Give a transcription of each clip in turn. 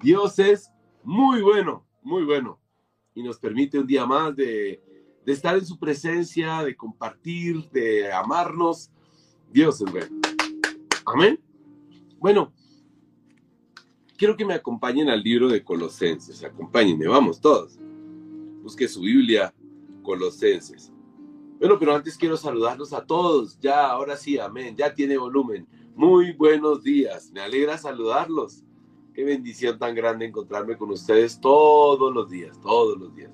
Dios es muy bueno, muy bueno. Y nos permite un día más de, estar en su presencia, de compartir, de amarnos. Dios es bueno. Amén. Bueno, quiero que me acompañen al libro de Colosenses. Acompáñenme, vamos todos. Busque su Biblia, Colosenses. Bueno, pero antes quiero saludarlos a todos. Ya, ahora sí, amén. Ya tiene volumen. Muy buenos días. Me alegra saludarlos. Qué bendición tan grande encontrarme con ustedes todos los días, todos los días.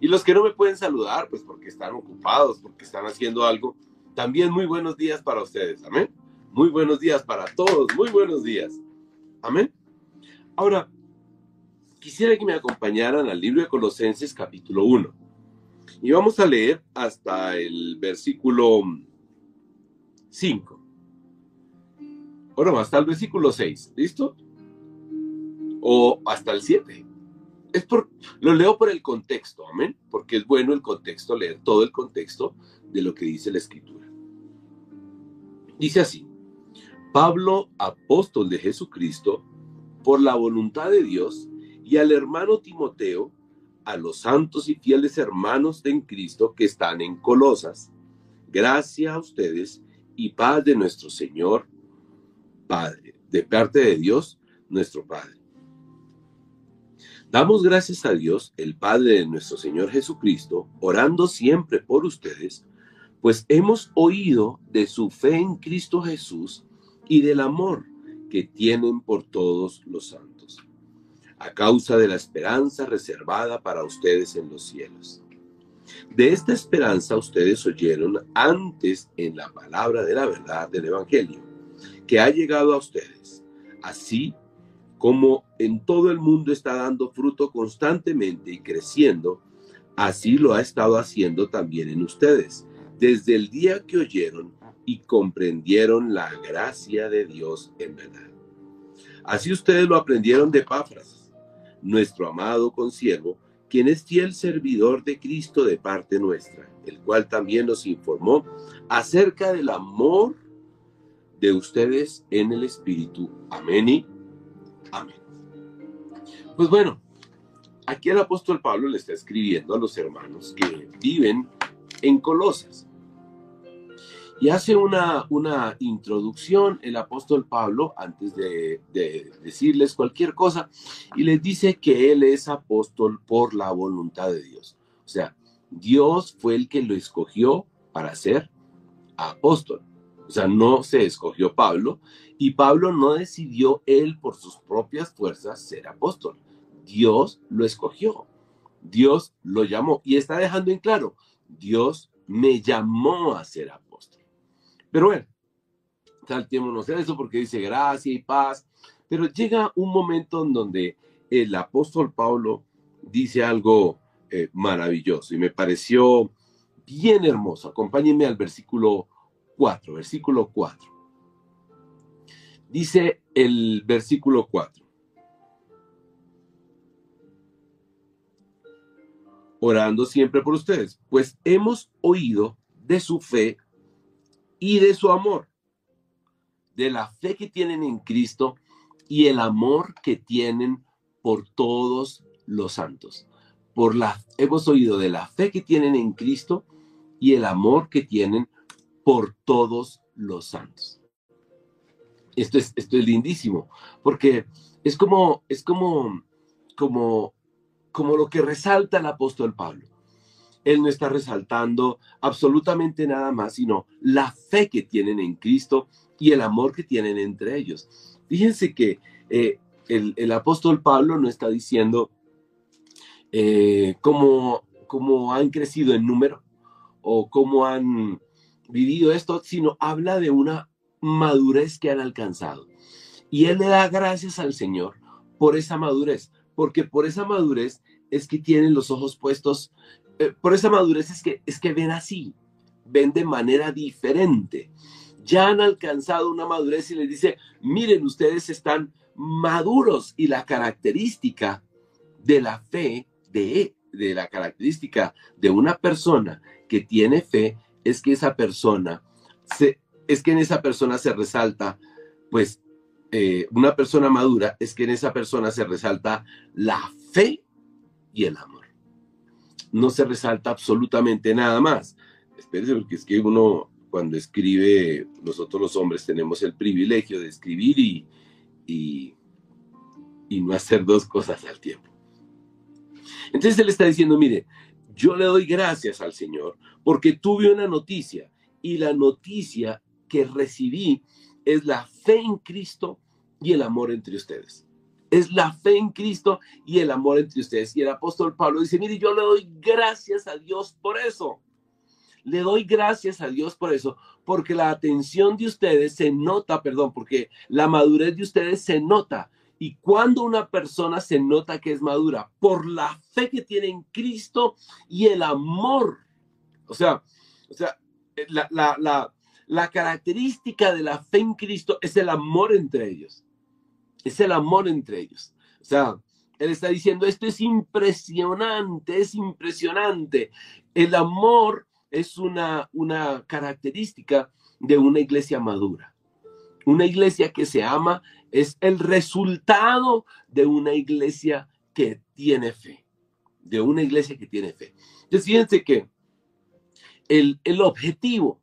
Y los que no me pueden saludar, pues porque están ocupados, porque están haciendo algo, también muy buenos días para ustedes. Amén. Muy buenos días para todos. Muy buenos días. Amén. Ahora, quisiera que me acompañaran al libro de Colosenses capítulo 1. Y vamos a leer hasta el versículo 5. Ahora, hasta el versículo 6. ¿Listo? O hasta el 7. Es por, lo leo por el contexto, amén, porque es bueno el contexto, leer todo el contexto de lo que dice la escritura. Dice así, Pablo, apóstol de Jesucristo, por la voluntad de Dios, y al hermano Timoteo, a los santos y fieles hermanos en Cristo que están en Colosas. Gracias a ustedes y paz de nuestro Señor Padre, de parte de Dios, nuestro Padre. Damos gracias a Dios, el Padre de nuestro Señor Jesucristo, orando siempre por ustedes, pues hemos oído de su fe en Cristo Jesús y del amor que tienen por todos los santos, a causa de la esperanza reservada para ustedes en los cielos. De esta esperanza ustedes oyeron antes en la palabra de la verdad del Evangelio, que ha llegado a ustedes, así como en todo el mundo está dando fruto constantemente y creciendo, así lo ha estado haciendo también en ustedes, desde el día que oyeron y comprendieron la gracia de Dios en verdad. Así ustedes lo aprendieron de Páfras, nuestro amado consiervo, quien es fiel servidor de Cristo de parte nuestra, el cual también nos informó acerca del amor de ustedes en el Espíritu. Amén y amén. Pues bueno, aquí el apóstol Pablo le está escribiendo a los hermanos que viven en Colosas. Y hace una, una introducción el apóstol Pablo antes de, decirles cualquier cosa y les dice que él es apóstol por la voluntad de Dios. O sea, Dios fue el que lo escogió para ser apóstol. O sea, no se escogió Pablo y Pablo no decidió él por sus propias fuerzas ser apóstol. Dios lo escogió. Dios lo llamó y está dejando en claro, Dios me llamó a ser apóstol. Pero bueno, saltémonos eso porque dice gracia y paz. Pero llega un momento en donde el apóstol Pablo dice algo eh, maravilloso y me pareció bien hermoso. Acompáñenme al versículo 4, versículo 4. Dice el versículo 4. Orando siempre por ustedes, pues hemos oído de su fe y de su amor, de la fe que tienen en Cristo y el amor que tienen por todos los santos. Por la hemos oído de la fe que tienen en Cristo y el amor que tienen por todos los santos. Esto es, esto es lindísimo, porque es como, es como, como, como lo que resalta el apóstol Pablo. Él no está resaltando absolutamente nada más, sino la fe que tienen en Cristo y el amor que tienen entre ellos. Fíjense que eh, el, apóstol Pablo no está diciendo eh, cómo, cómo han crecido en número o cómo han vivido esto, sino habla de una madurez que han alcanzado. Y él le da gracias al Señor por esa madurez, porque por esa madurez es que tienen los ojos puestos eh, por esa madurez es que, es que ven así, ven de manera diferente. Ya han alcanzado una madurez y les dice, miren, ustedes están maduros y la característica de la fe, de, de la característica de una persona que tiene fe es que esa persona, es que en esa persona se resalta, pues, eh, una persona madura es que en esa persona se resalta la fe y el amor. No se resalta absolutamente nada más. Espérese, porque es que uno cuando escribe, nosotros los hombres tenemos el privilegio de escribir y, y, y no hacer dos cosas al tiempo. Entonces él está diciendo, mire, yo le doy gracias al Señor porque tuve una noticia y la noticia que recibí es la fe en Cristo y el amor entre ustedes. Es la fe en Cristo y el amor entre ustedes. Y el apóstol Pablo dice, mire, yo le doy gracias a Dios por eso. Le doy gracias a Dios por eso, porque la atención de ustedes se nota, perdón, porque la madurez de ustedes se nota. Y cuando una persona se nota que es madura, por la fe que tiene en Cristo y el amor. O sea, o sea, la, la, la, la característica de la fe en Cristo es el amor entre ellos. Es el amor entre ellos. O sea, él está diciendo, esto es impresionante, es impresionante. El amor es una, una característica de una iglesia madura. Una iglesia que se ama es el resultado de una iglesia que tiene fe. De una iglesia que tiene fe. Entonces, fíjense que el, el objetivo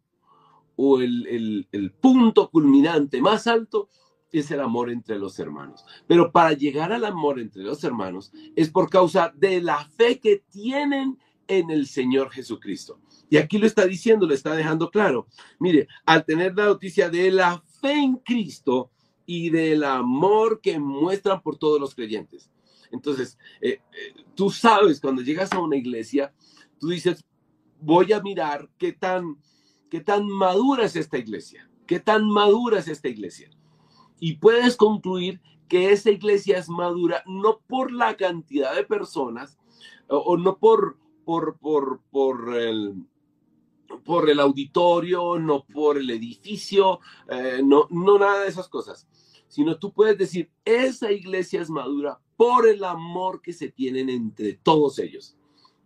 o el, punto culminante más alto es el amor entre los hermanos. Pero para llegar al amor entre los hermanos es por causa de la fe que tienen en el Señor Jesucristo. Y aquí lo está diciendo, lo está dejando claro. Mire, al tener la noticia de la fe en Cristo y del amor que muestran por todos los creyentes. Entonces, eh, eh, tú sabes, cuando llegas a una iglesia, tú dices, voy a mirar qué tan qué tan madura es esta iglesia, qué tan madura es esta iglesia. Y puedes concluir que esa iglesia es madura no por la cantidad de personas o, no por, por, por, por, el, por el auditorio, no por el edificio, eh, no, no nada de esas cosas, sino tú puedes decir, esa iglesia es madura por el amor que se tienen entre todos ellos,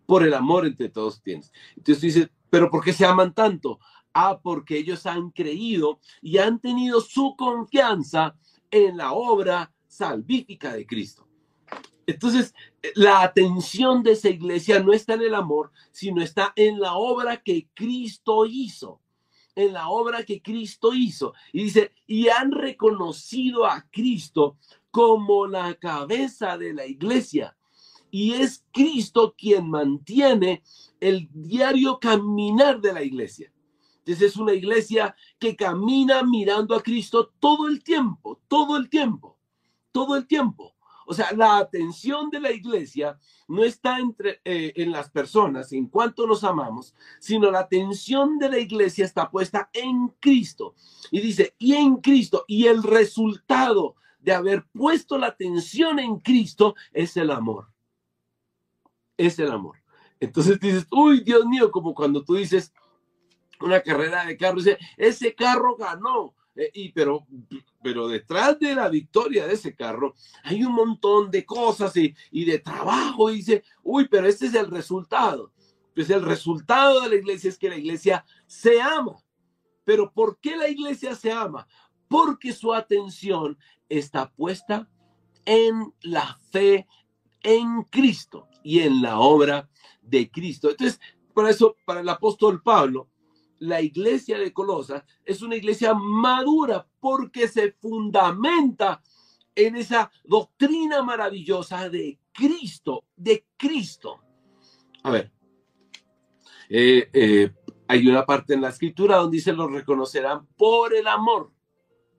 por el amor entre todos tienes. Entonces tú dices, pero ¿por qué se aman tanto? Ah, porque ellos han creído y han tenido su confianza en la obra salvífica de Cristo. Entonces, la atención de esa iglesia no está en el amor, sino está en la obra que Cristo hizo. En la obra que Cristo hizo. Y dice, y han reconocido a Cristo como la cabeza de la iglesia. Y es Cristo quien mantiene el diario caminar de la iglesia. Entonces es una iglesia que camina mirando a Cristo todo el tiempo, todo el tiempo, todo el tiempo. O sea, la atención de la iglesia no está entre, eh, en las personas, en cuanto nos amamos, sino la atención de la iglesia está puesta en Cristo. Y dice, y en Cristo, y el resultado de haber puesto la atención en Cristo es el amor. Es el amor. Entonces dices, uy, Dios mío, como cuando tú dices, una carrera de carro, dice, ese carro ganó. Eh, y pero, pero detrás de la victoria de ese carro hay un montón de cosas y, de trabajo. Y dice, uy, pero este es el resultado. Pues el resultado de la iglesia es que la iglesia se ama. Pero ¿por qué la iglesia se ama? Porque su atención está puesta en la fe en Cristo y en la obra de Cristo. Entonces, por eso, para el apóstol Pablo, la iglesia de Colosas es una iglesia madura porque se fundamenta en esa doctrina maravillosa de Cristo, de Cristo. A ver, eh, eh, hay una parte en la escritura donde dice, los reconocerán por el amor,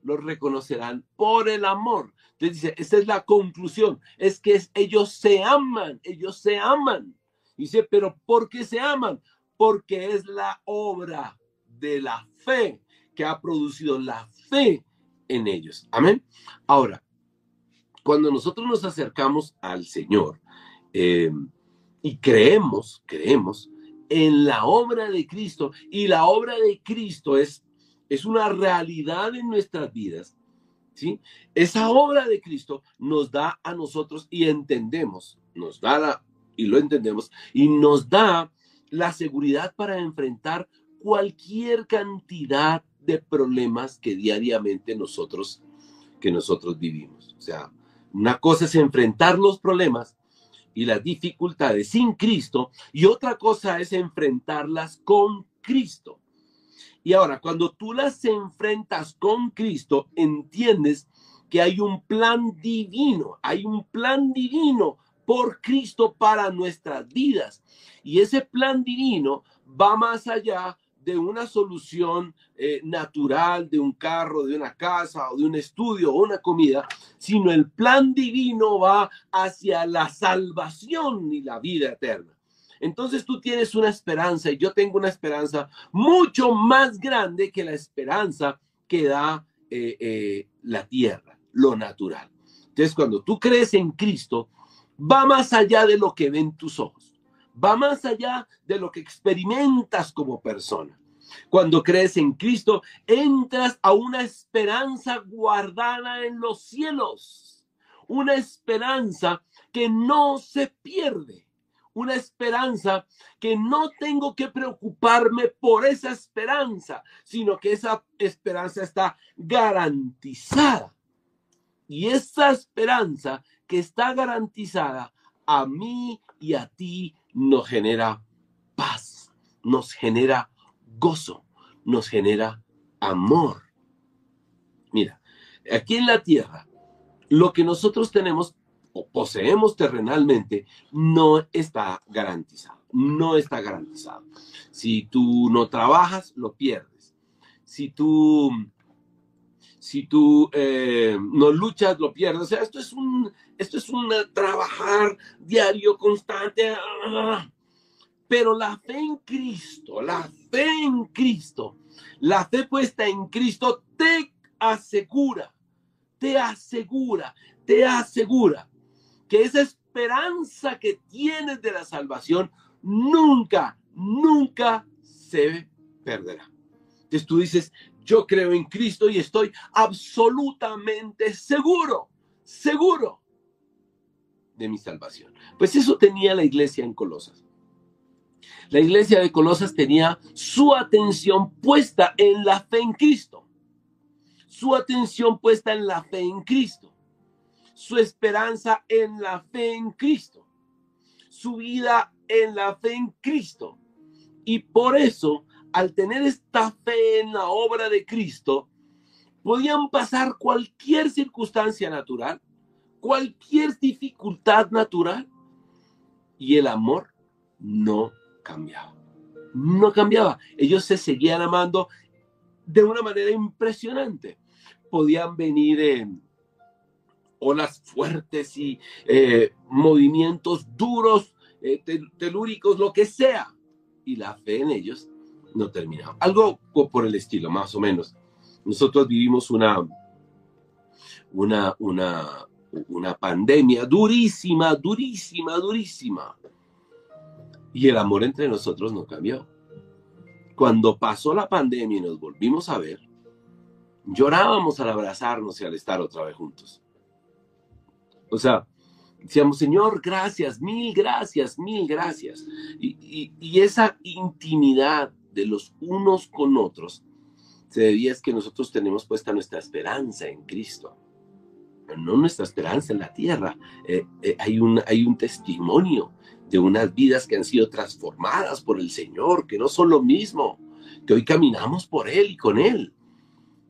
los reconocerán por el amor. Entonces dice, esta es la conclusión, es que ellos se aman, ellos se aman. Dice, pero ¿por qué se aman? Porque es la obra de la fe que ha producido la fe en ellos. Amén. Ahora, cuando nosotros nos acercamos al Señor eh, y creemos, creemos en la obra de Cristo y la obra de Cristo es, es una realidad en nuestras vidas, ¿sí? Esa obra de Cristo nos da a nosotros y entendemos, nos da la, y lo entendemos, y nos da la seguridad para enfrentar cualquier cantidad de problemas que diariamente nosotros que nosotros vivimos. O sea, una cosa es enfrentar los problemas y las dificultades sin Cristo y otra cosa es enfrentarlas con Cristo. Y ahora, cuando tú las enfrentas con Cristo, entiendes que hay un plan divino, hay un plan divino por Cristo para nuestras vidas. Y ese plan divino va más allá de una solución eh, natural, de un carro, de una casa o de un estudio o una comida, sino el plan divino va hacia la salvación y la vida eterna. Entonces tú tienes una esperanza y yo tengo una esperanza mucho más grande que la esperanza que da eh, eh, la tierra, lo natural. Entonces cuando tú crees en Cristo, va más allá de lo que ven tus ojos, va más allá de lo que experimentas como persona. Cuando crees en Cristo, entras a una esperanza guardada en los cielos, una esperanza que no se pierde, una esperanza que no tengo que preocuparme por esa esperanza, sino que esa esperanza está garantizada. Y esa esperanza que está garantizada a mí y a ti nos genera paz, nos genera gozo, nos genera amor. Mira, aquí en la tierra, lo que nosotros tenemos o poseemos terrenalmente no está garantizado, no está garantizado. Si tú no trabajas, lo pierdes. Si tú, si tú eh, no luchas, lo pierdes. O sea, esto es un, esto es un trabajar diario, constante. Pero la fe en Cristo, la fe en Cristo, la fe puesta en Cristo te asegura, te asegura, te asegura que esa esperanza que tienes de la salvación nunca, nunca se perderá. Entonces tú dices, yo creo en Cristo y estoy absolutamente seguro, seguro de mi salvación. Pues eso tenía la iglesia en Colosas. La iglesia de Colosas tenía su atención puesta en la fe en Cristo. Su atención puesta en la fe en Cristo. Su esperanza en la fe en Cristo. Su vida en la fe en Cristo. Y por eso, al tener esta fe en la obra de Cristo, podían pasar cualquier circunstancia natural, cualquier dificultad natural, y el amor no cambiaba. No cambiaba. Ellos se seguían amando de una manera impresionante. Podían venir en olas fuertes y eh, movimientos duros, eh, telúricos, lo que sea. Y la fe en ellos no terminaba. Algo por el estilo, más o menos. Nosotros vivimos una, una, una, una pandemia durísima, durísima, durísima y el amor entre nosotros no cambió. Cuando pasó la pandemia y nos volvimos a ver, llorábamos al abrazarnos y al estar otra vez juntos. O sea, decíamos, Señor, gracias, mil gracias, mil gracias. Y, y, esa intimidad de los unos con otros se debía es que nosotros tenemos puesta nuestra esperanza en Cristo, no nuestra esperanza en la tierra. Eh, eh, hay, un, hay un testimonio de unas vidas que han sido transformadas por el Señor, que no son lo mismo, que hoy caminamos por Él y con Él.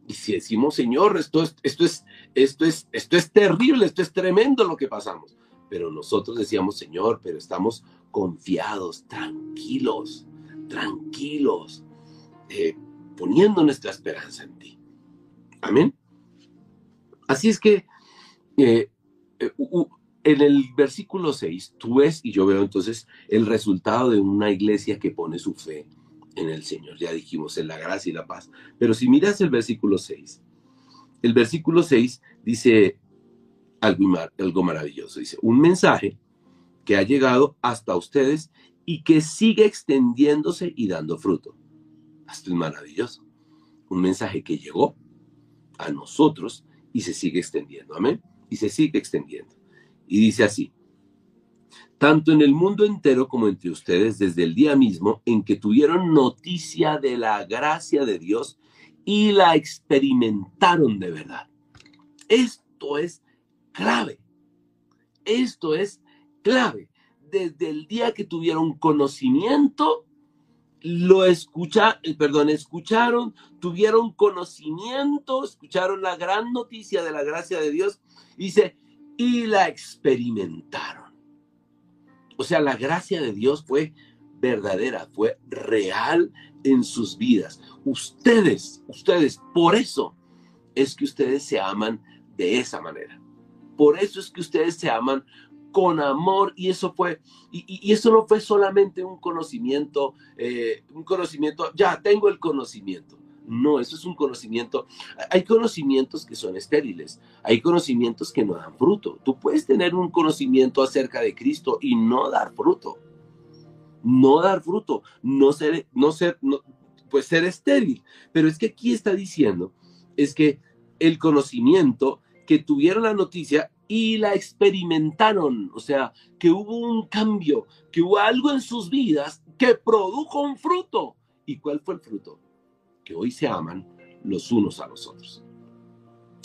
Y si decimos, Señor, esto es, esto es, esto es, esto es terrible, esto es tremendo lo que pasamos. Pero nosotros decíamos, Señor, pero estamos confiados, tranquilos, tranquilos, eh, poniendo nuestra esperanza en ti. Amén. Así es que eh, eh, en el versículo 6, tú ves y yo veo entonces el resultado de una iglesia que pone su fe en el Señor. Ya dijimos en la gracia y la paz. Pero si miras el versículo 6, el versículo 6 dice algo, algo maravilloso. Dice, un mensaje que ha llegado hasta ustedes y que sigue extendiéndose y dando fruto. Esto es maravilloso. Un mensaje que llegó a nosotros y se sigue extendiendo. Amén. Y se sigue extendiendo. Y dice así, tanto en el mundo entero como entre ustedes desde el día mismo en que tuvieron noticia de la gracia de Dios y la experimentaron de verdad. Esto es clave. Esto es clave. Desde el día que tuvieron conocimiento, lo escucha, eh, perdón, escucharon, tuvieron conocimiento, escucharon la gran noticia de la gracia de Dios, dice, y la experimentaron. O sea, la gracia de Dios fue verdadera, fue real en sus vidas. Ustedes, ustedes, por eso es que ustedes se aman de esa manera. Por eso es que ustedes se aman con amor y eso fue, y, eso no fue solamente un conocimiento, eh, un conocimiento, ya tengo el conocimiento. No, eso es un conocimiento. Hay conocimientos que son estériles, hay conocimientos que no dan fruto. Tú puedes tener un conocimiento acerca de Cristo y no dar fruto. No dar fruto, no ser, no ser, no, pues ser estéril. Pero es que aquí está diciendo, es que el conocimiento que tuvieron la noticia y la experimentaron, o sea, que hubo un cambio, que hubo algo en sus vidas que produjo un fruto. ¿Y cuál fue el fruto? Que hoy se aman los unos a los otros.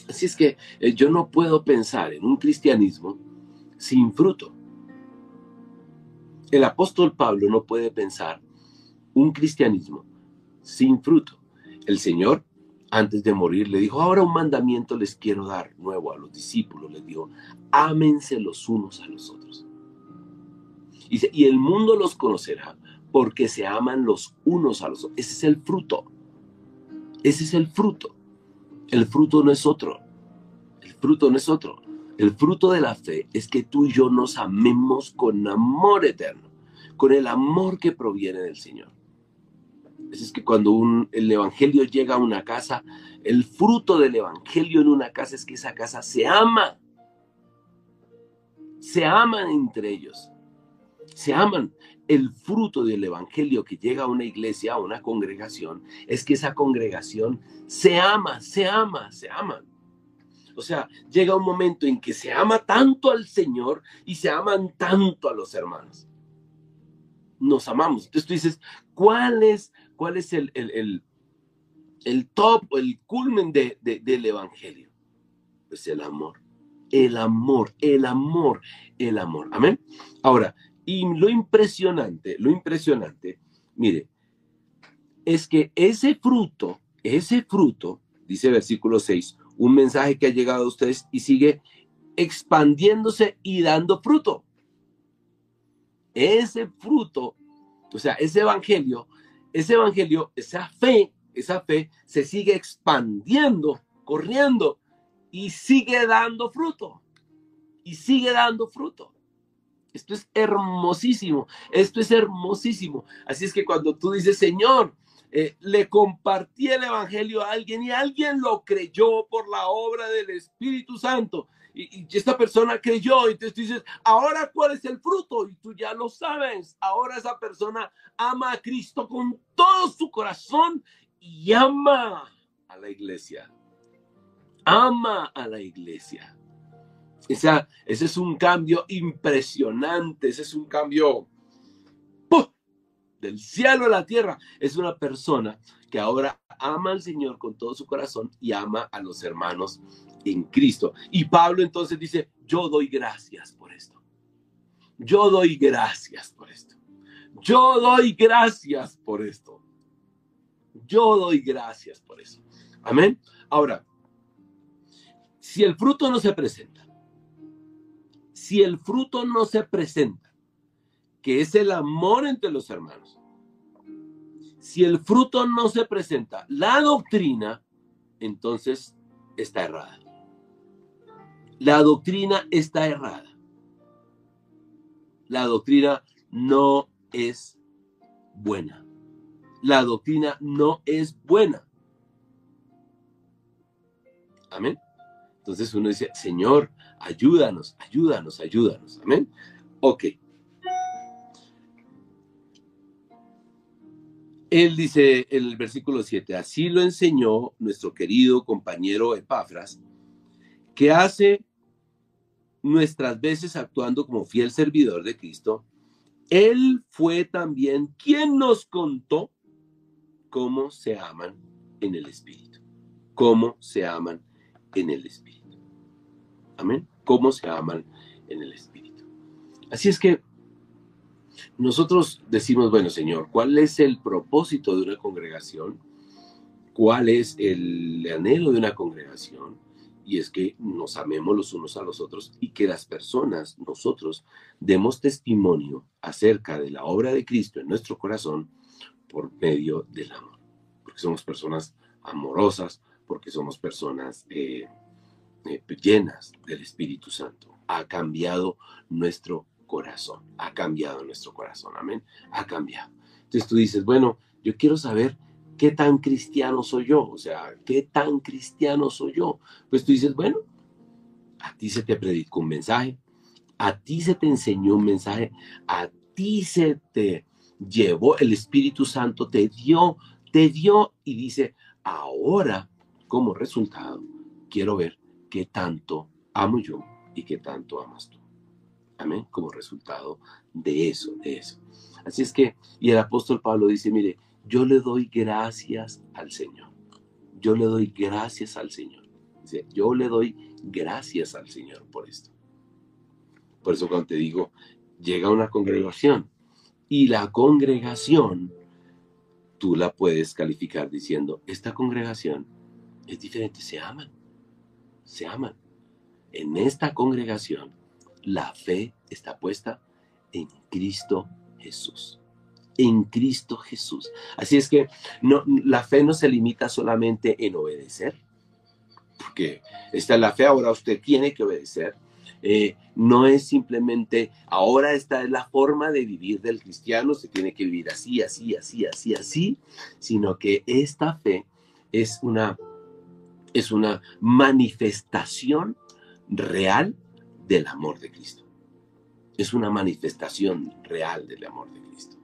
Así es que eh, yo no puedo pensar en un cristianismo sin fruto. El apóstol Pablo no puede pensar un cristianismo sin fruto. El Señor antes de morir, le dijo, ahora un mandamiento les quiero dar nuevo a los discípulos. Les dijo, ámense los unos a los otros. Y, y el mundo los conocerá porque se aman los unos a los otros. Ese es el fruto. Ese es el fruto. El fruto no es otro. El fruto no es otro. El fruto de la fe es que tú y yo nos amemos con amor eterno, con el amor que proviene del Señor es que cuando el evangelio llega a una casa, el fruto del evangelio en una casa es que esa casa se ama. Se aman entre ellos. Se aman. El fruto del evangelio que llega a una iglesia, a una congregación, es que esa congregación se ama, se ama, se ama. O sea, llega un momento en que se ama tanto al Señor y se aman tanto a los hermanos. Nos amamos. Entonces tú dices, ¿cuál es ¿Cuál es el, el, el, top o el culmen de, del Evangelio? Pues el amor. El amor, el amor, el amor. Amén. Ahora, y lo impresionante, lo impresionante, mire, es que ese fruto, ese fruto, dice versículo 6, un mensaje que ha llegado a ustedes y sigue expandiéndose y dando fruto. Ese fruto, o sea, ese evangelio ese evangelio, esa fe, esa fe se sigue expandiendo, corriendo y sigue dando fruto. Y sigue dando fruto. Esto es hermosísimo, esto es hermosísimo. Así es que cuando tú dices, Señor, eh, le compartí el Evangelio a alguien y alguien lo creyó por la obra del Espíritu Santo y, esta persona creyó, y entonces tú dices, ahora cuál es el fruto, y tú ya lo sabes, ahora esa persona ama a Cristo con todo su corazón y ama a la iglesia, ama a la iglesia. Esa, ese es un cambio impresionante, ese es un cambio del cielo a la tierra. Es una persona que ahora ama al Señor con todo su corazón y ama a los hermanos en Cristo. Y Pablo entonces dice, yo doy gracias por esto. Yo doy gracias por esto. Yo doy gracias por esto. Yo doy gracias por eso. Amén. Ahora, si el fruto no se presenta, si el fruto no se presenta, que es el amor entre los hermanos, si el fruto no se presenta, la doctrina, entonces está errada. La doctrina está errada. La doctrina no es buena. La doctrina no es buena. Amén. Entonces uno dice, Señor, ayúdanos, ayúdanos, ayúdanos. Amén. Ok. Él dice en el versículo 7, así lo enseñó nuestro querido compañero Epafras, que hace nuestras veces actuando como fiel servidor de Cristo, Él fue también quien nos contó cómo se aman en el Espíritu, cómo se aman en el Espíritu. Amén. Cómo se aman en el Espíritu. Así es que nosotros decimos, bueno, Señor, ¿cuál es el propósito de una congregación? ¿Cuál es el anhelo de una congregación? Y es que nos amemos los unos a los otros y que las personas, nosotros, demos testimonio acerca de la obra de Cristo en nuestro corazón por medio del amor. Porque somos personas amorosas, porque somos personas eh, eh, llenas del Espíritu Santo. Ha cambiado nuestro corazón, ha cambiado nuestro corazón, amén, ha cambiado. Entonces tú dices, bueno, yo quiero saber qué tan cristiano soy yo, o sea, qué tan cristiano soy yo. Pues tú dices, bueno, a ti se te predicó un mensaje, a ti se te enseñó un mensaje, a ti se te llevó el Espíritu Santo, te dio, te dio y dice, ahora como resultado quiero ver qué tanto amo yo y qué tanto amas tú. Amén, como resultado de eso, de eso. Así es que, y el apóstol Pablo dice, mire, yo le doy gracias al Señor. Yo le doy gracias al Señor. Dice, yo le doy gracias al Señor por esto. Por eso cuando te digo, llega una congregación y la congregación, tú la puedes calificar diciendo, esta congregación es diferente, se aman, se aman. En esta congregación la fe está puesta en Cristo Jesús. En Cristo Jesús. Así es que la fe no se limita solamente en obedecer, porque esta es la fe, ahora usted tiene que obedecer. Eh, no es simplemente, ahora esta es la forma de vivir del cristiano, se tiene que vivir así, así, así, así, así, sino que esta fe es una, es una manifestación real del amor de Cristo. Es una manifestación real del amor de Cristo.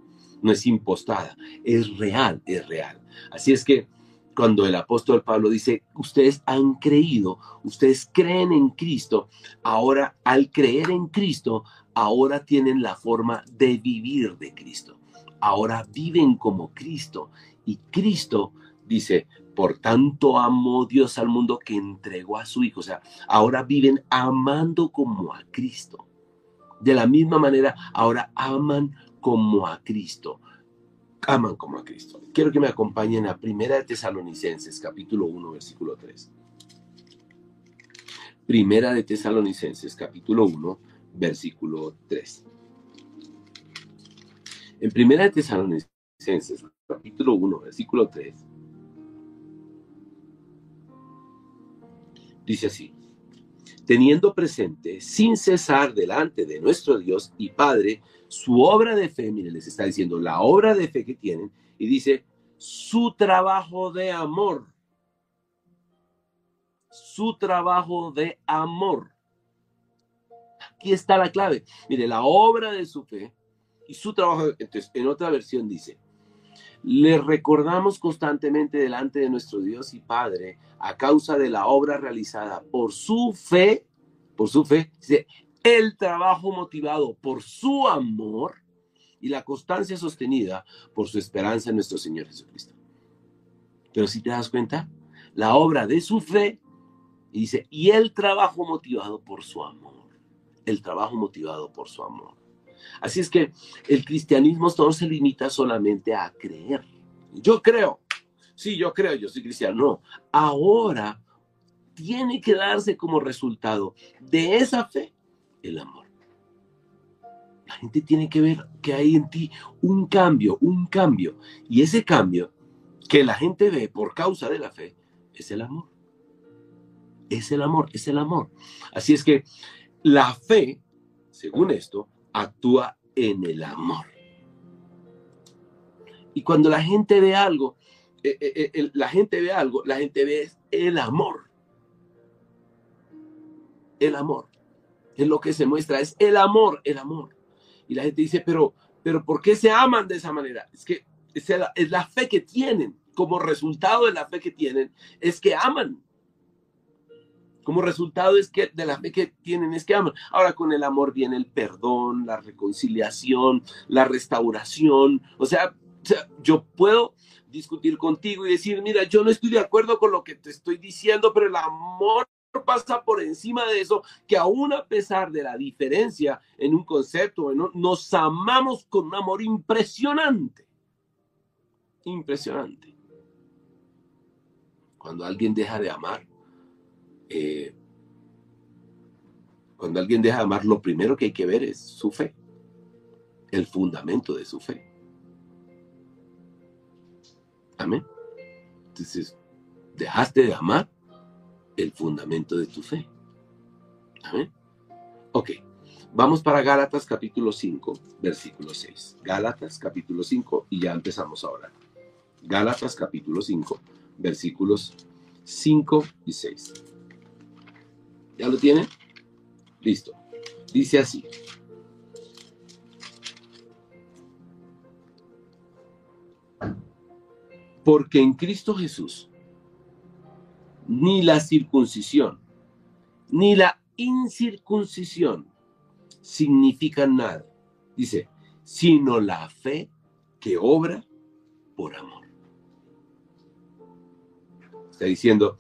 No es impostada, es real, es real. Así es que cuando el apóstol Pablo dice, ustedes han creído, ustedes creen en Cristo, ahora al creer en Cristo, ahora tienen la forma de vivir de Cristo. Ahora viven como Cristo. Y Cristo dice, por tanto amó Dios al mundo que entregó a su Hijo. O sea, ahora viven amando como a Cristo. De la misma manera, ahora aman como a Cristo. Aman como a Cristo. Quiero que me acompañen a Primera de Tesalonicenses, capítulo 1, versículo 3. Primera de Tesalonicenses, capítulo 1, versículo 3. En Primera de Tesalonicenses, capítulo 1, versículo 3, Dice así, teniendo presente sin cesar delante de nuestro Dios y Padre su obra de fe, mire, les está diciendo la obra de fe que tienen, y dice su trabajo de amor, su trabajo de amor. Aquí está la clave. Mire, la obra de su fe y su trabajo, entonces en otra versión dice, le recordamos constantemente delante de nuestro Dios y Padre a causa de la obra realizada por su fe, por su fe, el trabajo motivado por su amor y la constancia sostenida por su esperanza en nuestro Señor Jesucristo. Pero si te das cuenta, la obra de su fe, dice, y el trabajo motivado por su amor, el trabajo motivado por su amor. Así es que el cristianismo no se limita solamente a creer. Yo creo, sí, yo creo, yo soy cristiano. No, ahora tiene que darse como resultado de esa fe el amor. La gente tiene que ver que hay en ti un cambio, un cambio. Y ese cambio que la gente ve por causa de la fe es el amor. Es el amor, es el amor. Así es que la fe, según esto, actúa en el amor. Y cuando la gente ve algo, eh, eh, eh, la gente ve algo, la gente ve el amor. El amor. Es lo que se muestra, es el amor, el amor. Y la gente dice, pero, pero ¿por qué se aman de esa manera? Es que es es la fe que tienen. Como resultado de la fe que tienen, es que aman como resultado es que de la fe que tienen es que aman. Ahora con el amor viene el perdón, la reconciliación, la restauración. O sea, yo puedo discutir contigo y decir, mira, yo no estoy de acuerdo con lo que te estoy diciendo, pero el amor pasa por encima de eso, que aún a pesar de la diferencia en un concepto, nos amamos con un amor impresionante. Impresionante. Cuando alguien deja de amar, eh, cuando alguien deja de amar, lo primero que hay que ver es su fe, el fundamento de su fe. Amén. Entonces, dejaste de amar el fundamento de tu fe. Amén. Ok, vamos para Gálatas capítulo 5, versículo 6. Gálatas capítulo 5 y ya empezamos ahora. Gálatas capítulo 5, versículos 5 y 6. ¿Ya lo tienen? Listo. Dice así. Porque en Cristo Jesús ni la circuncisión ni la incircuncisión significan nada. Dice, sino la fe que obra por amor. Está diciendo,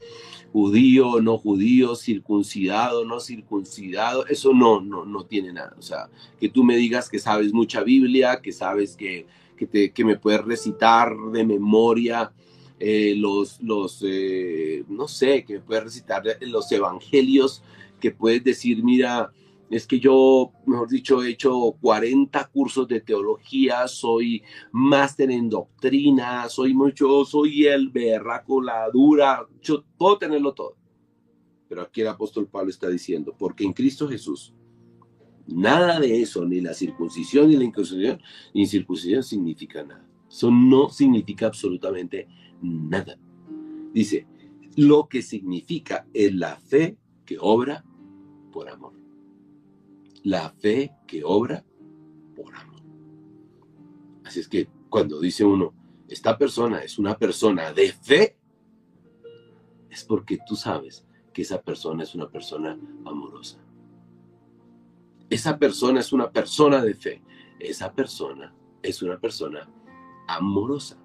judío, no judío, circuncidado, no circuncidado, eso no, no, no tiene nada. O sea, que tú me digas que sabes mucha Biblia, que sabes que, que, te, que me puedes recitar de memoria eh, los, los eh, no sé, que me puedes recitar los evangelios, que puedes decir, mira, es que yo, mejor dicho, he hecho 40 cursos de teología, soy máster en doctrina, soy mucho, soy el berraco, la dura, yo puedo tenerlo todo. Pero aquí el apóstol Pablo está diciendo, porque en Cristo Jesús, nada de eso, ni la circuncisión ni la incircuncisión, incircuncisión significa nada. Eso no significa absolutamente nada. Dice, lo que significa es la fe que obra por amor la fe que obra por amor. Así es que cuando dice uno, esta persona es una persona de fe, es porque tú sabes que esa persona es una persona amorosa. Esa persona es una persona de fe. Esa persona es una persona amorosa.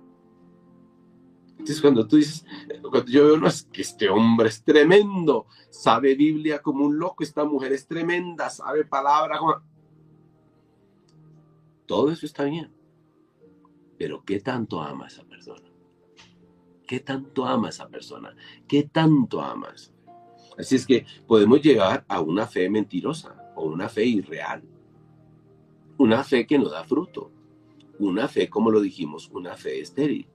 Entonces cuando tú dices, cuando yo veo, no es que este hombre es tremendo, sabe Biblia como un loco, esta mujer es tremenda, sabe palabra como... Todo eso está bien. Pero ¿qué tanto ama esa persona? ¿Qué tanto ama esa persona? ¿Qué tanto amas? Así es que podemos llegar a una fe mentirosa o una fe irreal. Una fe que no da fruto. Una fe, como lo dijimos, una fe estéril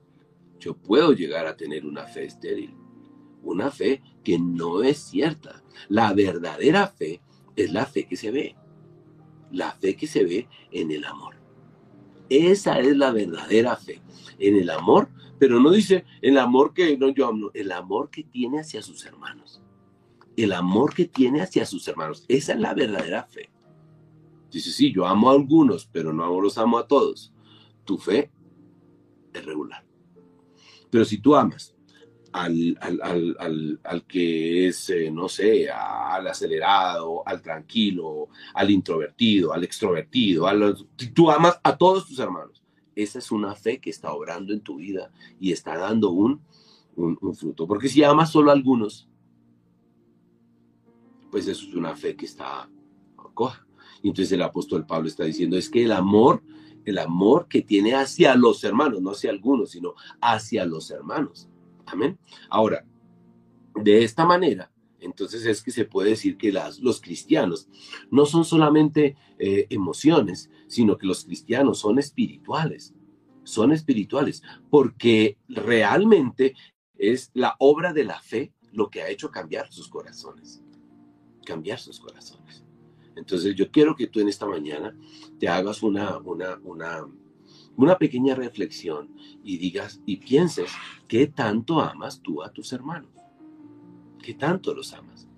yo puedo llegar a tener una fe estéril, una fe que no es cierta. La verdadera fe es la fe que se ve, la fe que se ve en el amor. Esa es la verdadera fe, en el amor, pero no dice el amor que no yo hablo, el amor que tiene hacia sus hermanos. El amor que tiene hacia sus hermanos, esa es la verdadera fe. Dice, sí, yo amo a algunos, pero no los amo a todos. Tu fe es regular. Pero si tú amas al, al, que es, eh, no sé, al acelerado, al tranquilo, al introvertido, al extrovertido, tú amas a todos tus hermanos. Esa es una fe que está obrando en tu vida y está dando un, un, fruto. Porque si amas solo a algunos, pues eso es una fe que está coja. Y entonces el apóstol Pablo está diciendo, es que el amor el amor que tiene hacia los hermanos, no hacia algunos, sino hacia los hermanos. Amén. Ahora, de esta manera, entonces es que se puede decir que las, los cristianos no son solamente eh, emociones, sino que los cristianos son espirituales. Son espirituales, porque realmente es la obra de la fe lo que ha hecho cambiar sus corazones. Cambiar sus corazones. Entonces yo quiero que tú en esta mañana te hagas una, una, una, pequeña reflexión y digas y pienses qué tanto amas tú a tus hermanos. ¿Qué tanto los amas?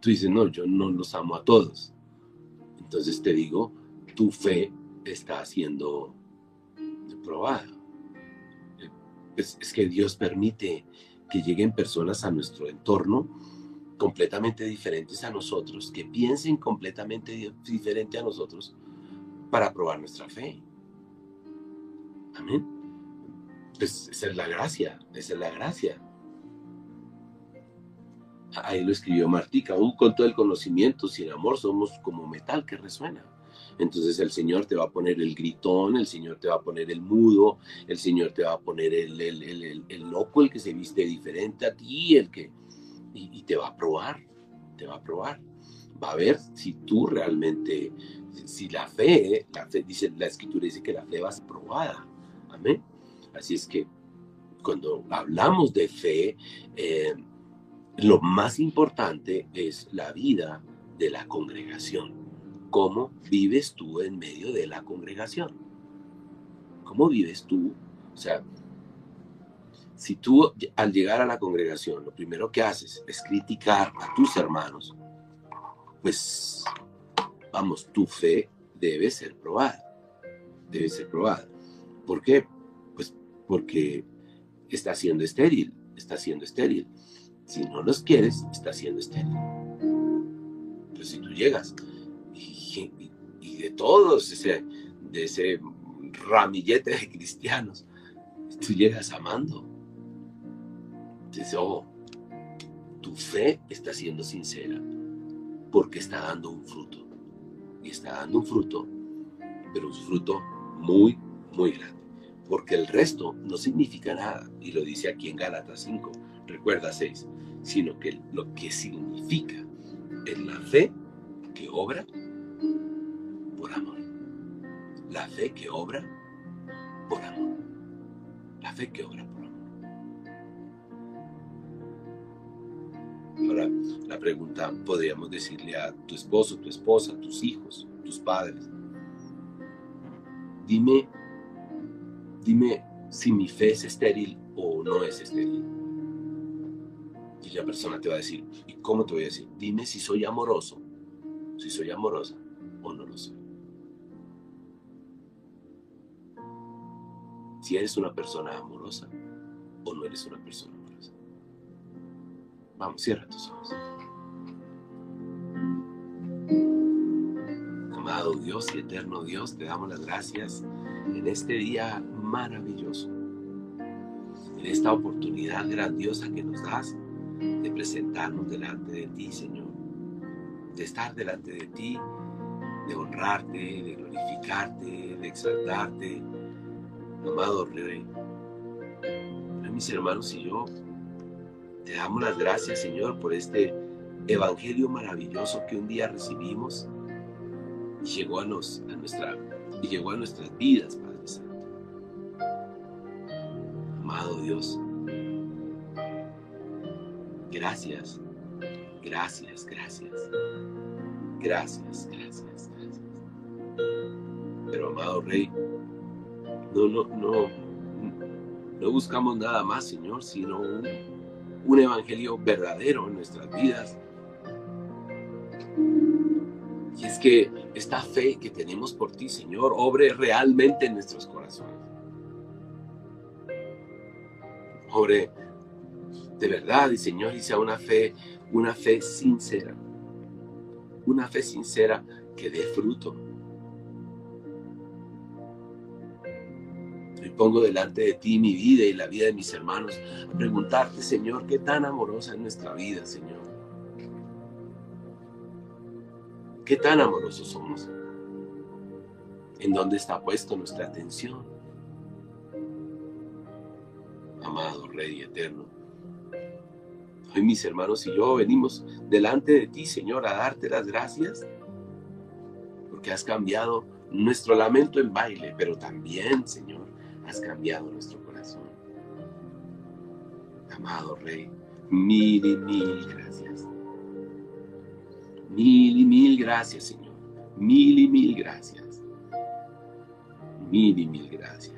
Tú dices, no, yo no los amo a todos. Entonces te digo, tu fe está siendo probada. es que Dios permite que lleguen personas a nuestro entorno completamente diferentes a nosotros, que piensen completamente diferente a nosotros para probar nuestra fe. Amén. Pues esa es la gracia, esa es la gracia. Ahí lo escribió Martica, aún con todo el conocimiento, sin amor somos como metal que resuena. Entonces el Señor te va a poner el gritón, el Señor te va a poner el mudo, el Señor te va a poner el, el, loco, el que se viste diferente a ti, el que... Y, te va a probar, te va a probar. Va a ver si tú realmente, si la fe, la fe, dice, la escritura dice que la fe va a ser probada. Amén. Así es que cuando hablamos de fe, eh, lo más importante es la vida de la congregación. ¿Cómo vives tú en medio de la congregación? ¿Cómo vives tú? O sea, si tú al llegar a la congregación lo primero que haces es criticar a tus hermanos, pues vamos, tu fe debe ser probada. Debe ser probada. ¿Por qué? Pues porque está siendo estéril, está siendo estéril. Si no los quieres, está siendo estéril. Entonces, si tú llegas y, de todos, de ese ramillete de cristianos, tú llegas amando. Entonces, oh, tu fe está siendo sincera porque está dando un fruto. Y está dando un fruto, pero un fruto muy, muy grande. Porque el resto no significa nada. Y lo dice aquí en Gálatas 5, recuerda 6 sino que lo que significa es la fe que obra por amor. La fe que obra por amor. La fe que obra por amor. La pregunta podríamos decirle a tu esposo, tu esposa, tus hijos, tus padres. Dime, dime si mi fe es estéril o no es estéril. Y la persona te va a decir, ¿y cómo te voy a decir? Dime si soy amoroso, si soy amorosa o no lo soy. Si eres una persona amorosa o no eres una persona. Vamos, cierra tus ojos. Amado Dios y eterno Dios, te damos las gracias en este día maravilloso, en esta oportunidad grandiosa que nos das de presentarnos delante de ti, Señor, de estar delante de ti, de honrarte, de glorificarte, de exaltarte, amado Rey. Mis hermanos y yo, te damos las gracias, Señor, por este evangelio maravilloso que un día recibimos y llegó a, nos, a nuestra, y llegó a nuestras vidas, Padre Santo. Amado Dios, Gracias, gracias, gracias. Gracias, gracias, gracias. Pero amado Rey, no, no, no, no buscamos nada más, Señor, sino un, un evangelio verdadero en nuestras vidas. Y es que esta fe que tenemos por ti, Señor, obre realmente en nuestros corazones. Obre de verdad, y Señor, y sea una fe, una fe sincera, una fe sincera que dé fruto. Pongo delante de ti mi vida y la vida de mis hermanos a preguntarte, Señor, qué tan amorosa es nuestra vida, Señor. ¿Qué tan amorosos somos? ¿En dónde está puesto nuestra atención? Amado Rey Eterno, Hoy mis hermanos y yo venimos delante de ti, Señor, a darte las gracias porque has cambiado nuestro lamento en baile, pero también, Señor, has cambiado nuestro corazón. Amado Rey, mil y mil gracias. Mil y mil gracias, Señor. Mil y mil gracias. Mil y mil gracias.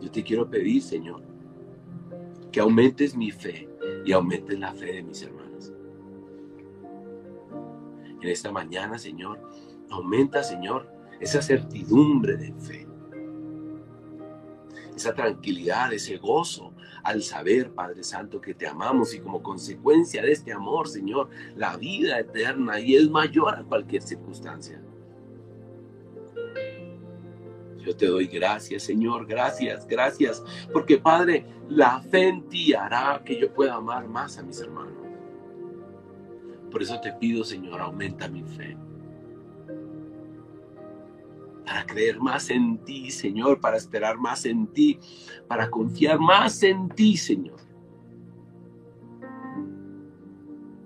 Yo te quiero pedir, Señor, que aumentes mi fe y aumentes la fe de mis hermanos. En esta mañana, Señor, aumenta, Señor, esa certidumbre de fe, esa tranquilidad, ese gozo al saber, Padre Santo, que te amamos y como consecuencia de este amor, Señor, la vida eterna y es mayor a cualquier circunstancia. Yo te doy gracias, Señor, gracias, gracias, porque Padre, la fe en ti hará que yo pueda amar más a mis hermanos. Por eso te pido, Señor, aumenta mi fe. Para creer más en ti, Señor, para esperar más en ti, para confiar más en ti, Señor.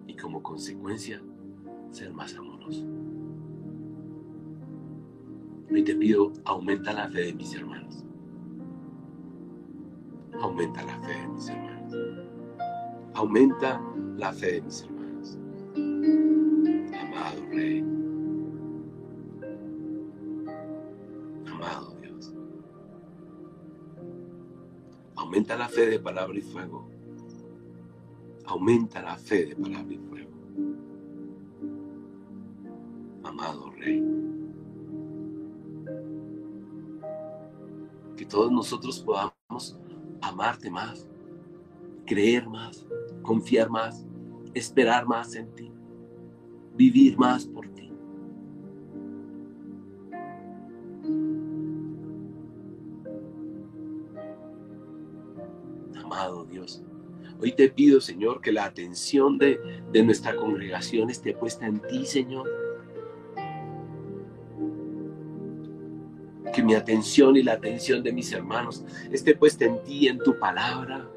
Y como consecuencia, ser más amoroso. Hoy te pido, aumenta la fe de mis hermanos. Aumenta la fe de mis hermanos. Aumenta la fe de mis hermanos. Amado Rey. Amado Dios. Aumenta la fe de palabra y fuego. Aumenta la fe de palabra y fuego. Amado Rey. que todos nosotros podamos amarte más, creer más, confiar más, esperar más en ti, vivir más por ti. Amado Dios, hoy te pido, Señor, que la atención de, de nuestra congregación esté puesta en ti, Señor que mi atención y la atención de mis hermanos esté puesta en ti, en tu palabra.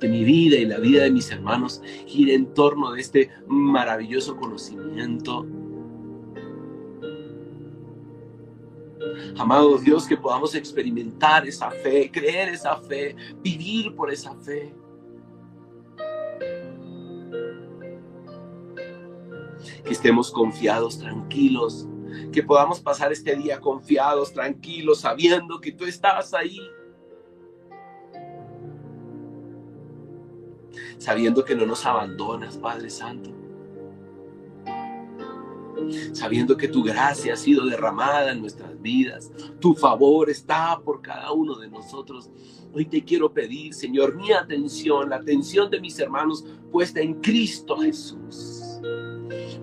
Que mi vida y la vida de mis hermanos gire en torno de este maravilloso conocimiento. Amado Dios, que podamos experimentar esa fe, creer esa fe, vivir por esa fe. que estemos confiados, tranquilos, que podamos pasar este día confiados, tranquilos, sabiendo que tú estás ahí. Sabiendo que no nos abandonas, Padre Santo. Sabiendo que tu gracia ha sido derramada en nuestras vidas. Tu favor está por cada uno de nosotros. Hoy te quiero pedir, Señor, mi atención, la atención de mis hermanos puesta en Cristo Jesús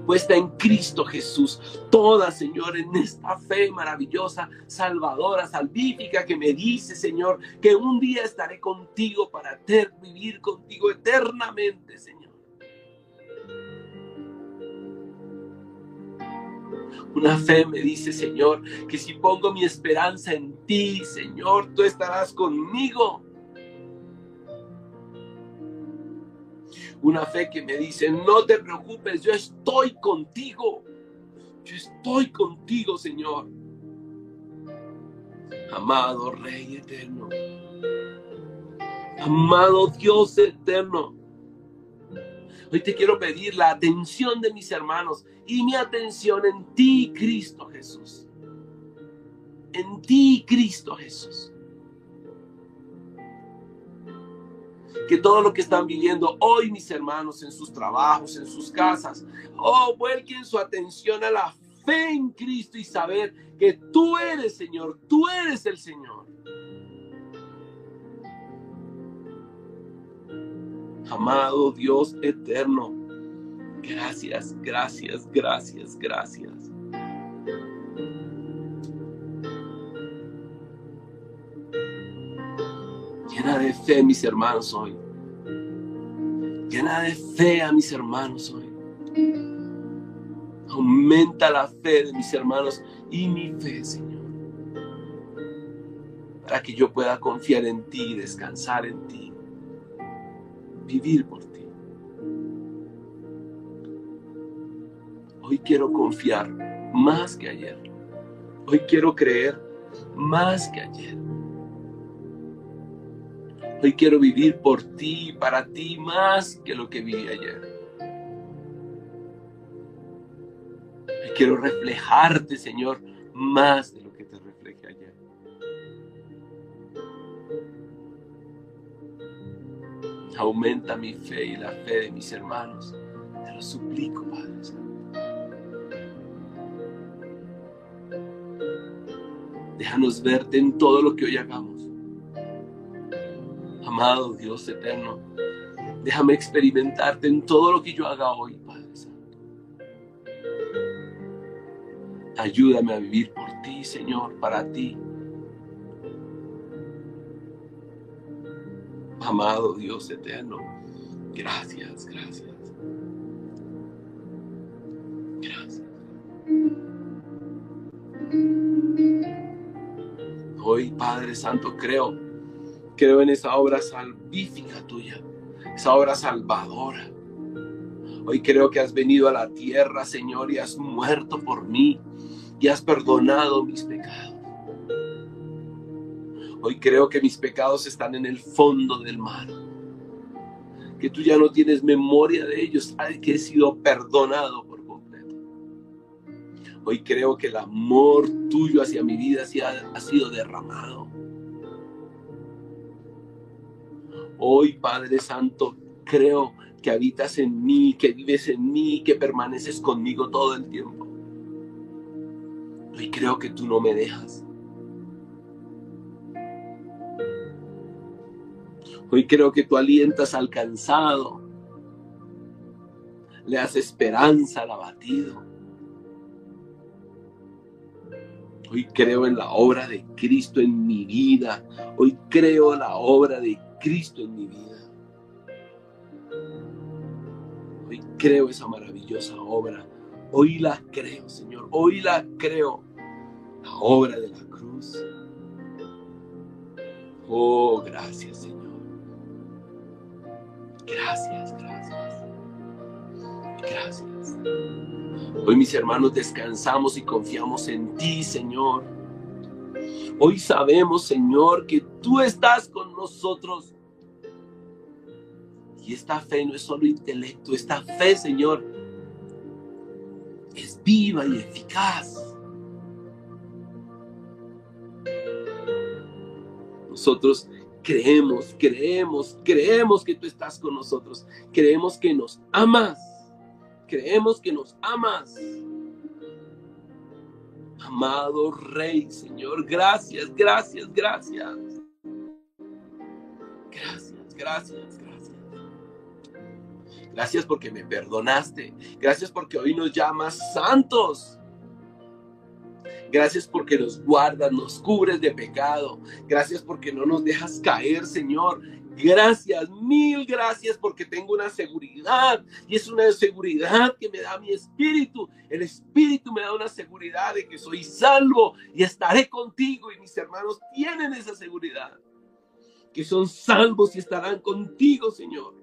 puesta en Cristo Jesús. Toda, Señor, en esta fe maravillosa, salvadora, salvífica que me dice, Señor, que un día estaré contigo para vivir contigo eternamente, Señor. Una fe me dice, Señor, que si pongo mi esperanza en ti, Señor, tú estarás conmigo. Una fe que me dice, no te preocupes, yo estoy contigo. Yo estoy contigo, Señor. Amado Rey eterno. Amado Dios eterno. Hoy te quiero pedir la atención de mis hermanos y mi atención en ti, Cristo Jesús. En ti, Cristo Jesús. que todo lo que están viviendo hoy mis hermanos en sus trabajos, en sus casas, oh, vuelquen su atención a la fe en Cristo y saber que tú eres Señor, tú eres el Señor. Amado Dios eterno, gracias, gracias, gracias, gracias. Llena de fe mis hermanos hoy. Llena de fe a mis hermanos hoy. Aumenta la fe de mis hermanos y mi fe, Señor. Para que yo pueda confiar en ti, descansar en ti, vivir por ti. Hoy quiero confiar más que ayer. Hoy quiero creer más que ayer. Hoy quiero vivir por ti, para ti, más que lo que viví ayer. Hoy quiero reflejarte, Señor, más de Aumenta mi fe y la fe de mis hermanos. Te lo suplico, Padre Santo. Déjanos verte en todo lo que hoy hagamos. Amado Dios eterno, déjame experimentarte en todo lo que yo haga hoy, Padre Santo. Ayúdame a vivir por ti, Señor, para ti. Amado Dios eterno, gracias, gracias. Gracias. Hoy, Padre Santo, creo, creo en esa obra salvífica tuya, esa obra salvadora. Hoy creo que has venido a la tierra, Señor, y has muerto por mí y has perdonado mis pecados. Hoy creo que mis pecados están en el fondo del mar. Que tú ya no tienes memoria de ellos, que he sido perdonado por completo. Hoy creo que el amor tuyo hacia mi vida ha sido derramado. Hoy, Padre Santo, creo que habitas en mí, que vives en mí, que permaneces conmigo todo el tiempo. Hoy creo que tú no me dejas. Hoy creo que tú alientas al cansado. Le das esperanza al abatido. Hoy creo en la obra de Cristo en mi vida. Hoy creo en la obra de Cristo en mi vida. Hoy creo esa maravillosa obra. Hoy la creo, Señor. Hoy la creo. La obra de la cruz. Oh, gracias, Señor. Gracias, gracias. Gracias. Hoy mis hermanos descansamos y confiamos en ti, Señor. Hoy sabemos, Señor, que tú estás con nosotros. Y esta fe no es solo intelecto, esta fe, Señor, es viva y eficaz. Nosotros creemos, creemos, creemos que tú estás con nosotros. Creemos que nos amas. Creemos que nos amas. Amado Rey, Señor, gracias, gracias, gracias. Gracias, gracias, gracias. Gracias porque me perdonaste. Gracias porque hoy nos llamas santos. Gracias porque nos guardas, nos cubres de pecado. Gracias porque no nos dejas caer, Señor. Gracias, mil gracias porque tengo una seguridad y es una seguridad que me da mi espíritu. El espíritu me da una seguridad de que soy salvo y estaré contigo y mis hermanos tienen esa seguridad. Que son salvos y estarán contigo, Señor.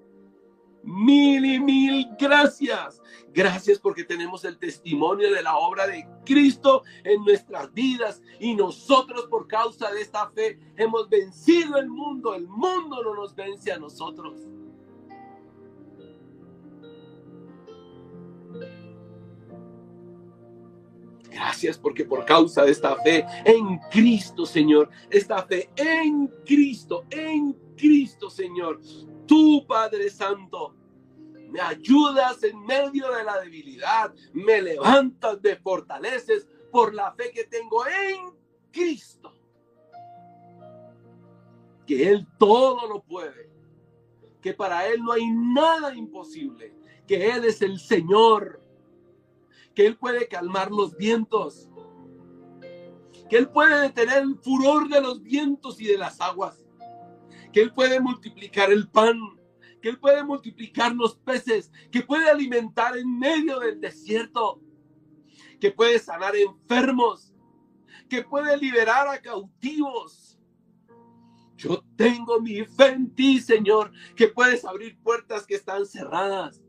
Mil y mil gracias. Gracias porque tenemos el testimonio de la obra de Cristo en nuestras vidas y nosotros por causa de esta fe hemos vencido el mundo. El mundo no nos vence a nosotros. Gracias porque por causa de esta fe en Cristo, Señor, esta fe en Cristo, en Cristo, Señor, tú, Padre Santo, me ayudas en medio de la debilidad, me levantas, me fortaleces por la fe que tengo en Cristo. Que Él todo lo puede, que para Él no hay nada imposible, que Él es el Señor, que Él puede calmar los vientos, que Él puede detener el furor de los vientos y de las aguas que Él puede multiplicar el pan, que Él puede multiplicar los peces, que puede alimentar en medio del desierto, que puede sanar enfermos, que puede liberar a cautivos. Yo tengo mi fe en ti, Señor, que puedes abrir puertas que están cerradas.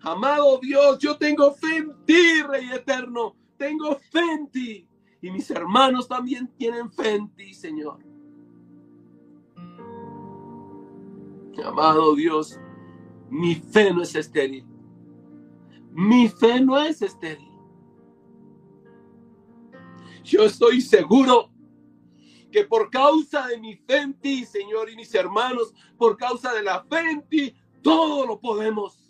Amado Dios, yo tengo fe en ti, Rey eterno. Tengo fe en ti. Y mis hermanos también tienen fe en ti, Señor. Amado Dios, mi fe no es estéril. Mi fe no es estéril. Yo estoy seguro que por causa de mi fe en ti, Señor, y mis hermanos, por causa de la fe en ti, todo lo podemos.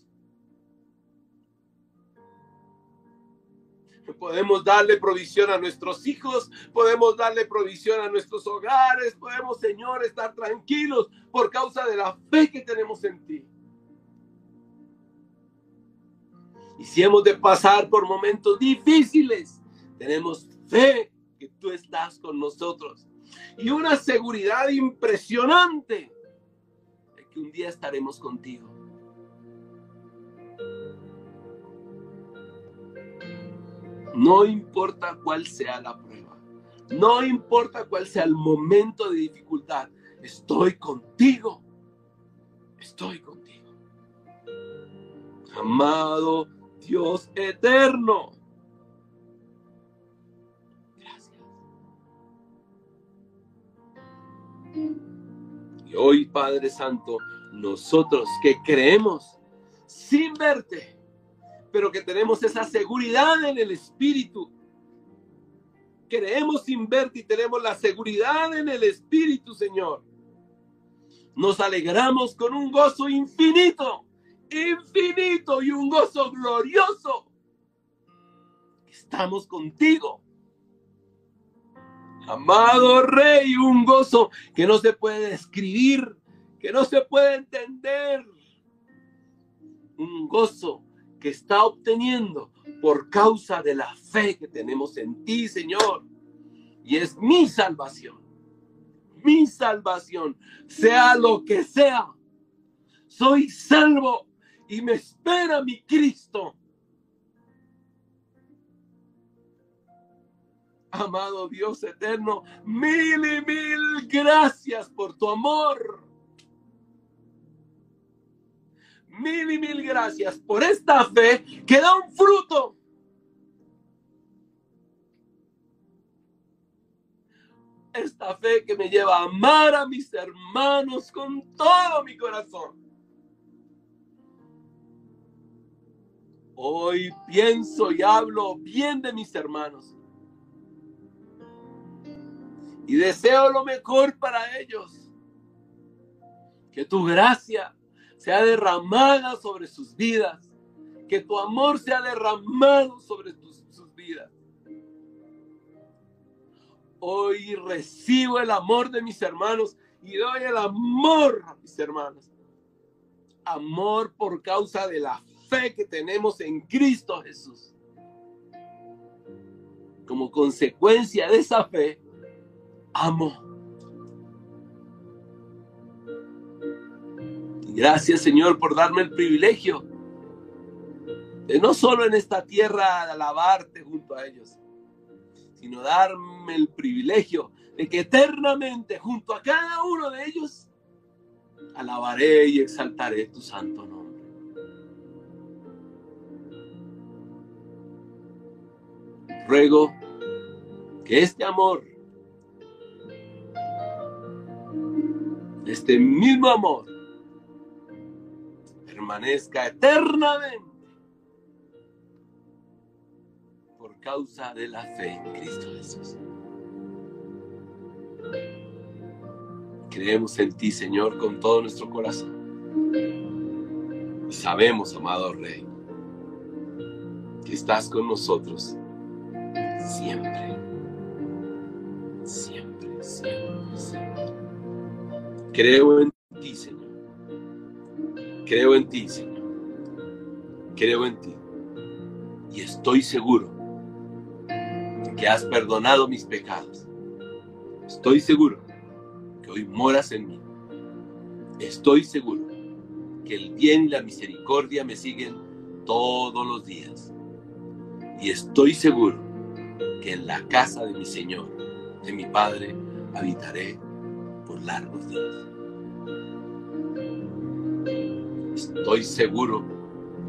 Podemos darle provisión a nuestros hijos, podemos darle provisión a nuestros hogares, podemos, Señor, estar tranquilos por causa de la fe que tenemos en ti. Y si hemos de pasar por momentos difíciles, tenemos fe que tú estás con nosotros. Y una seguridad impresionante de que un día estaremos contigo. No importa cuál sea la prueba, no importa cuál sea el momento de dificultad, estoy contigo. Estoy contigo. Amado Dios eterno. Gracias. Y hoy, Padre Santo, nosotros que creemos sin verte, pero que tenemos esa seguridad en el Espíritu. Creemos sin verte y tenemos la seguridad en el Espíritu, Señor. Nos alegramos con un gozo infinito, infinito y un gozo glorioso. Estamos contigo. Amado Rey, un gozo que no se puede describir, que no se puede entender. Un gozo que está obteniendo por causa de la fe que tenemos en ti, Señor. Y es mi salvación, mi salvación, sea lo que sea. Soy salvo y me espera mi Cristo. Amado Dios eterno, mil y mil gracias por tu amor mil y mil gracias por esta fe que da un fruto. Esta fe que me lleva a amar a mis hermanos con todo mi corazón. Hoy pienso y hablo bien de mis hermanos. Y deseo lo mejor para ellos. Que tu gracia sea derramada sobre sus vidas. Que tu amor sea derramado sobre sus vidas. Hoy recibo el amor de mis hermanos y doy el amor a mis hermanos. Amor por causa de la fe que tenemos en Cristo Jesús. Como consecuencia de esa fe, amo Gracias Señor por darme el privilegio de no solo en esta tierra alabarte junto a ellos, sino darme el privilegio de que eternamente junto a cada uno de ellos alabaré y exaltaré tu santo nombre. Ruego que este amor, este mismo amor, permanezca eternamente por causa de la fe en Cristo Jesús. Creemos en ti, Señor, con todo nuestro corazón. Y sabemos, amado Rey, que estás con nosotros siempre. Siempre, siempre, siempre. Creo en ti, Señor Creo en ti, Señor. Creo en ti. Y estoy seguro que has perdonado mis pecados. Estoy seguro que hoy moras en mí. Estoy seguro que el bien y la misericordia me siguen todos los días. Y estoy seguro que en la casa de mi Señor, de mi Padre, habitaré por largos días. Estoy seguro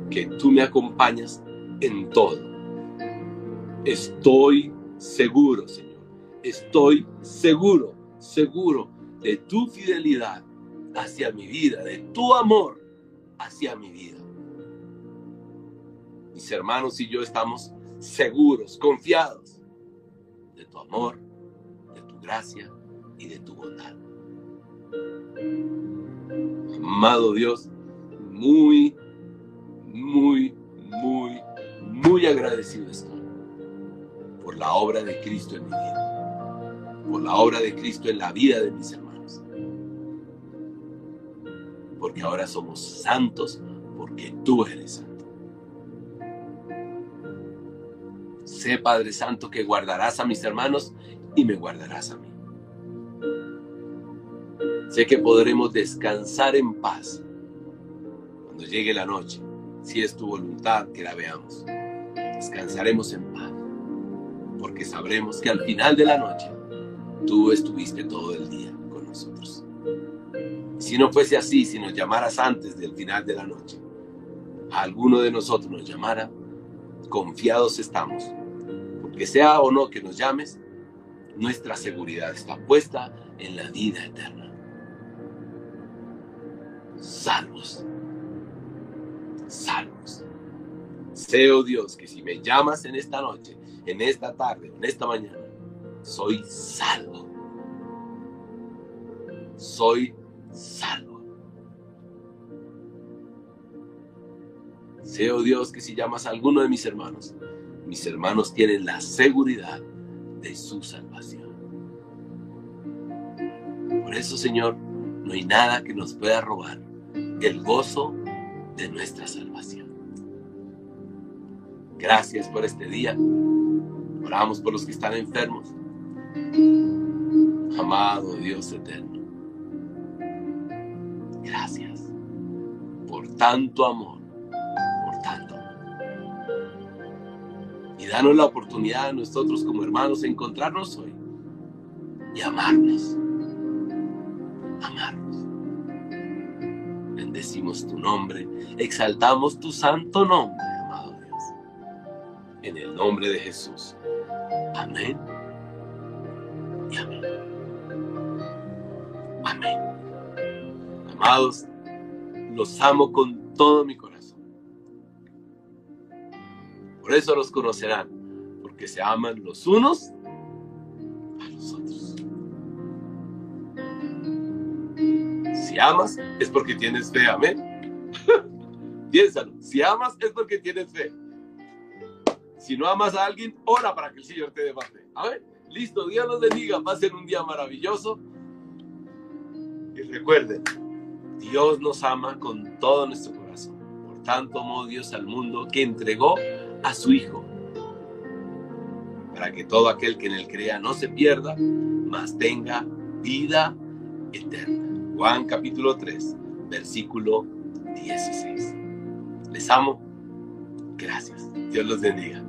que tú me acompañas en todo. Estoy seguro, Señor. Estoy seguro, seguro de tu fidelidad hacia mi vida, de tu amor hacia mi vida. Mis hermanos y yo estamos seguros, confiados de tu amor, de tu gracia y de tu bondad. Amado Dios, muy, muy, muy, muy agradecido estoy por la obra de Cristo en mi vida, por la obra de Cristo en la vida de mis hermanos. Porque ahora somos santos porque tú eres santo. Sé, Padre Santo, que guardarás a mis hermanos y me guardarás a mí. Sé que podremos descansar en paz cuando llegue la noche, si es tu voluntad que la veamos. Descansaremos en paz, porque sabremos que al final de la noche tú estuviste todo el día con nosotros. Si no fuese así, si nos llamaras antes del final de la noche, a alguno de nosotros nos llamara, confiados estamos, porque sea o no que nos llames, nuestra seguridad está puesta en la vida eterna salvos. Salvos. Sé, oh Dios, que si me llamas en esta noche, en esta tarde en esta mañana, soy salvo. Soy salvo. Sé, oh Dios, que si llamas a alguno de mis hermanos, mis hermanos tienen la seguridad de su salvación. Por eso, Señor, no hay nada que nos pueda robar el gozo de nuestra salvación. Gracias por este día. Oramos por los que están enfermos. Amado Dios eterno. Gracias por tanto amor, por tanto Y danos la oportunidad a nosotros como hermanos de encontrarnos hoy y. Amarnos tu nombre, exaltamos tu santo nombre, amado Dios. En el nombre de Jesús. Amén. Y amén. Amén. Amados, los amo con todo mi corazón. Por eso los conocerán, porque se aman los unos amas, es porque tienes fe, amén. Piénsalo, si amas, es porque tienes fe. Si no amas a alguien, ora para que el Señor te dé más fe. Amén. Listo, Dios los bendiga, va a ser un día maravilloso. Y recuerden, Dios nos ama con todo nuestro corazón. Por tanto, amó Dios al mundo que entregó a su Hijo. Para que todo aquel que en él crea no se pierda, mas tenga vida eterna. Juan capítulo 3, versículo 16. Les amo. Gracias. Dios los bendiga.